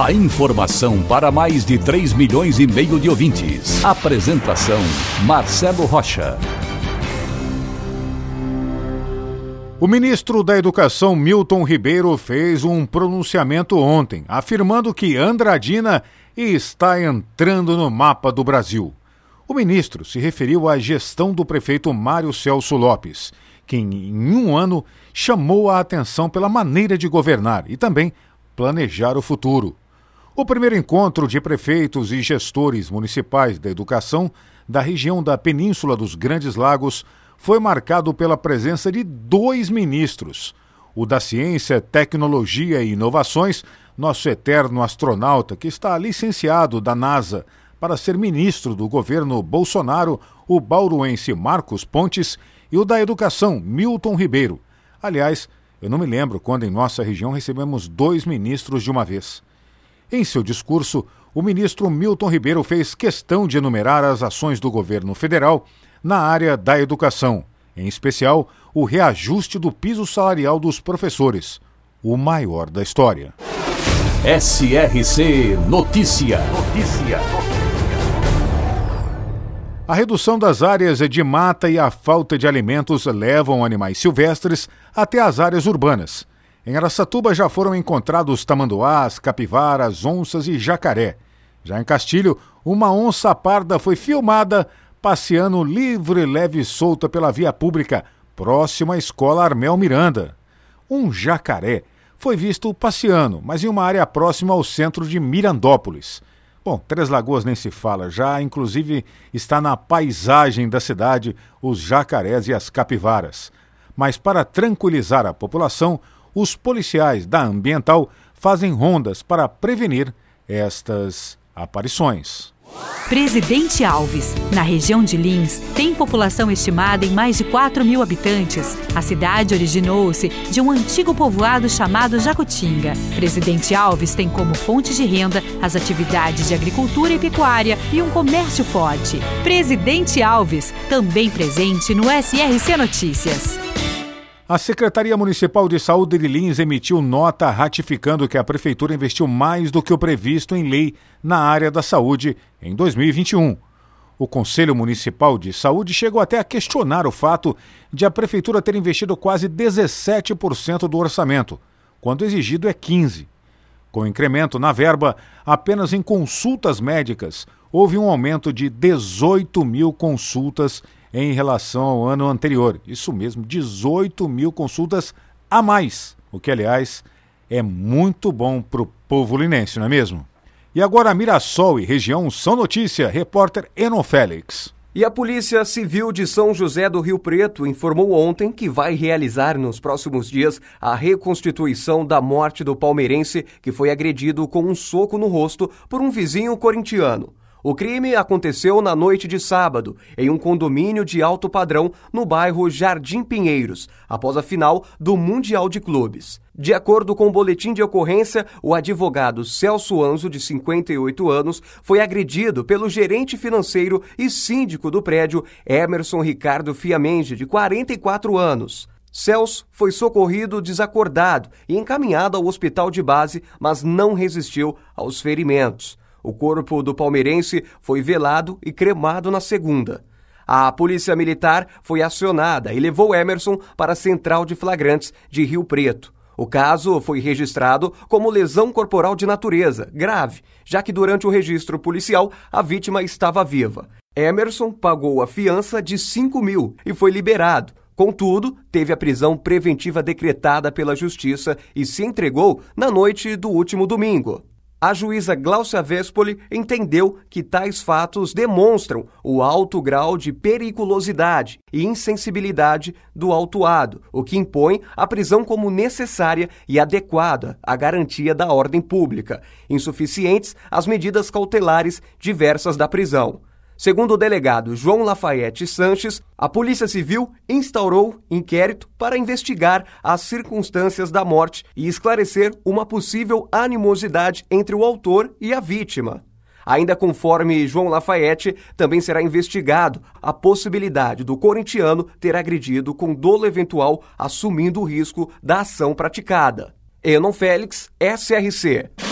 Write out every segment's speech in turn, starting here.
A informação para mais de 3 milhões e meio de ouvintes. Apresentação Marcelo Rocha. O ministro da Educação Milton Ribeiro fez um pronunciamento ontem, afirmando que Andradina está entrando no mapa do Brasil. O ministro se referiu à gestão do prefeito Mário Celso Lopes, que em um ano chamou a atenção pela maneira de governar e também planejar o futuro. O primeiro encontro de prefeitos e gestores municipais da educação da região da Península dos Grandes Lagos foi marcado pela presença de dois ministros: o da Ciência, Tecnologia e Inovações, nosso eterno astronauta que está licenciado da NASA para ser ministro do governo Bolsonaro, o bauruense Marcos Pontes, e o da Educação, Milton Ribeiro. Aliás, eu não me lembro quando em nossa região recebemos dois ministros de uma vez. Em seu discurso, o ministro Milton Ribeiro fez questão de enumerar as ações do governo federal na área da educação, em especial o reajuste do piso salarial dos professores, o maior da história. SRC Notícia. Notícia. A redução das áreas de mata e a falta de alimentos levam animais silvestres até as áreas urbanas. Em Araçatuba já foram encontrados tamanduás, capivaras, onças e jacaré. Já em Castilho, uma onça parda foi filmada passeando livre, leve e solta pela via pública, próxima à escola Armel Miranda. Um jacaré foi visto passeando, mas em uma área próxima ao centro de Mirandópolis. Bom, Três Lagoas nem se fala, já inclusive está na paisagem da cidade os jacarés e as capivaras. Mas para tranquilizar a população, os policiais da Ambiental fazem rondas para prevenir estas aparições. Presidente Alves, na região de Lins, tem população estimada em mais de 4 mil habitantes. A cidade originou-se de um antigo povoado chamado Jacutinga. Presidente Alves tem como fonte de renda as atividades de agricultura e pecuária e um comércio forte. Presidente Alves, também presente no SRC Notícias. A Secretaria Municipal de Saúde de Lins emitiu nota ratificando que a Prefeitura investiu mais do que o previsto em lei na área da saúde em 2021. O Conselho Municipal de Saúde chegou até a questionar o fato de a Prefeitura ter investido quase 17% do orçamento, quando exigido é 15%. Com incremento na verba, apenas em consultas médicas, houve um aumento de 18 mil consultas em relação ao ano anterior. Isso mesmo, 18 mil consultas a mais, o que, aliás, é muito bom para o povo linense, não é mesmo? E agora Mirassol e região são notícia, repórter Eno Félix. E a Polícia Civil de São José do Rio Preto informou ontem que vai realizar nos próximos dias a reconstituição da morte do palmeirense que foi agredido com um soco no rosto por um vizinho corintiano. O crime aconteceu na noite de sábado, em um condomínio de alto padrão no bairro Jardim Pinheiros, após a final do Mundial de Clubes. De acordo com o boletim de ocorrência, o advogado Celso Anzo, de 58 anos, foi agredido pelo gerente financeiro e síndico do prédio, Emerson Ricardo Fiamenge, de 44 anos. Celso foi socorrido desacordado e encaminhado ao hospital de base, mas não resistiu aos ferimentos. O corpo do palmeirense foi velado e cremado na segunda. A polícia militar foi acionada e levou Emerson para a central de flagrantes de Rio Preto. O caso foi registrado como lesão corporal de natureza, grave, já que durante o registro policial a vítima estava viva. Emerson pagou a fiança de 5 mil e foi liberado. Contudo, teve a prisão preventiva decretada pela Justiça e se entregou na noite do último domingo. A juíza Glaucia Vespoli entendeu que tais fatos demonstram o alto grau de periculosidade e insensibilidade do autuado, o que impõe a prisão como necessária e adequada à garantia da ordem pública, insuficientes as medidas cautelares diversas da prisão. Segundo o delegado João Lafayette Sanches, a Polícia Civil instaurou inquérito para investigar as circunstâncias da morte e esclarecer uma possível animosidade entre o autor e a vítima. Ainda conforme João Lafayette, também será investigado a possibilidade do corintiano ter agredido com dolo eventual, assumindo o risco da ação praticada. Enon Félix, SRC.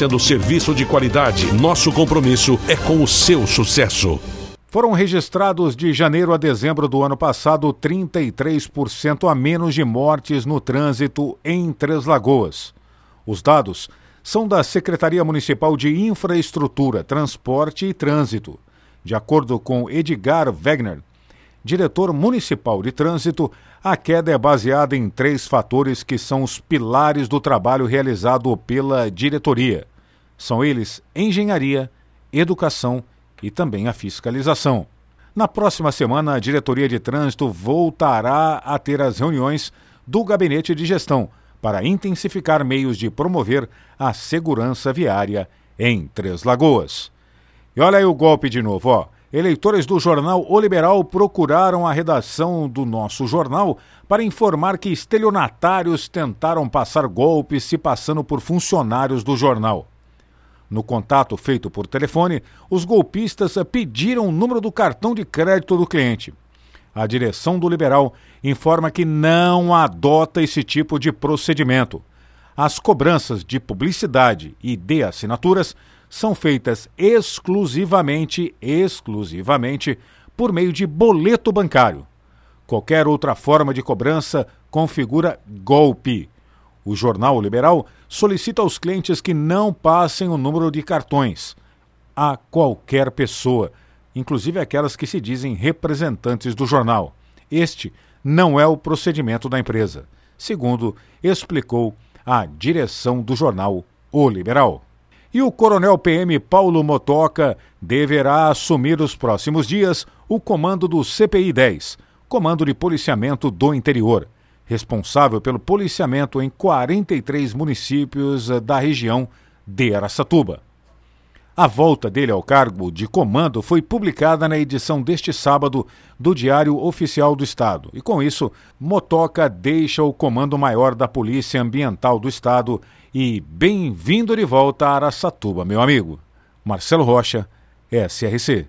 oferecendo serviço de qualidade. Nosso compromisso é com o seu sucesso. Foram registrados de janeiro a dezembro do ano passado 33% a menos de mortes no trânsito em Três Lagoas. Os dados são da Secretaria Municipal de Infraestrutura, Transporte e Trânsito. De acordo com Edgar Wegner, diretor municipal de trânsito, a queda é baseada em três fatores que são os pilares do trabalho realizado pela diretoria. São eles engenharia, educação e também a fiscalização. Na próxima semana, a diretoria de trânsito voltará a ter as reuniões do gabinete de gestão para intensificar meios de promover a segurança viária em Três Lagoas. E olha aí o golpe de novo, ó. Eleitores do jornal O Liberal procuraram a redação do nosso jornal para informar que estelionatários tentaram passar golpes se passando por funcionários do jornal. No contato feito por telefone, os golpistas pediram o número do cartão de crédito do cliente. A direção do Liberal informa que não adota esse tipo de procedimento. As cobranças de publicidade e de assinaturas são feitas exclusivamente, exclusivamente por meio de boleto bancário. Qualquer outra forma de cobrança configura golpe. O Jornal Liberal solicita aos clientes que não passem o número de cartões a qualquer pessoa, inclusive aquelas que se dizem representantes do jornal. Este não é o procedimento da empresa, segundo explicou a direção do jornal O Liberal. E o coronel PM Paulo Motoca deverá assumir nos próximos dias o comando do CPI 10, Comando de Policiamento do Interior responsável pelo policiamento em 43 municípios eh, da região de Araçatuba. A volta dele ao cargo de comando foi publicada na edição deste sábado do Diário Oficial do Estado. E com isso, Motoca deixa o comando maior da Polícia Ambiental do Estado e bem-vindo de volta a Araçatuba, meu amigo. Marcelo Rocha, SRC.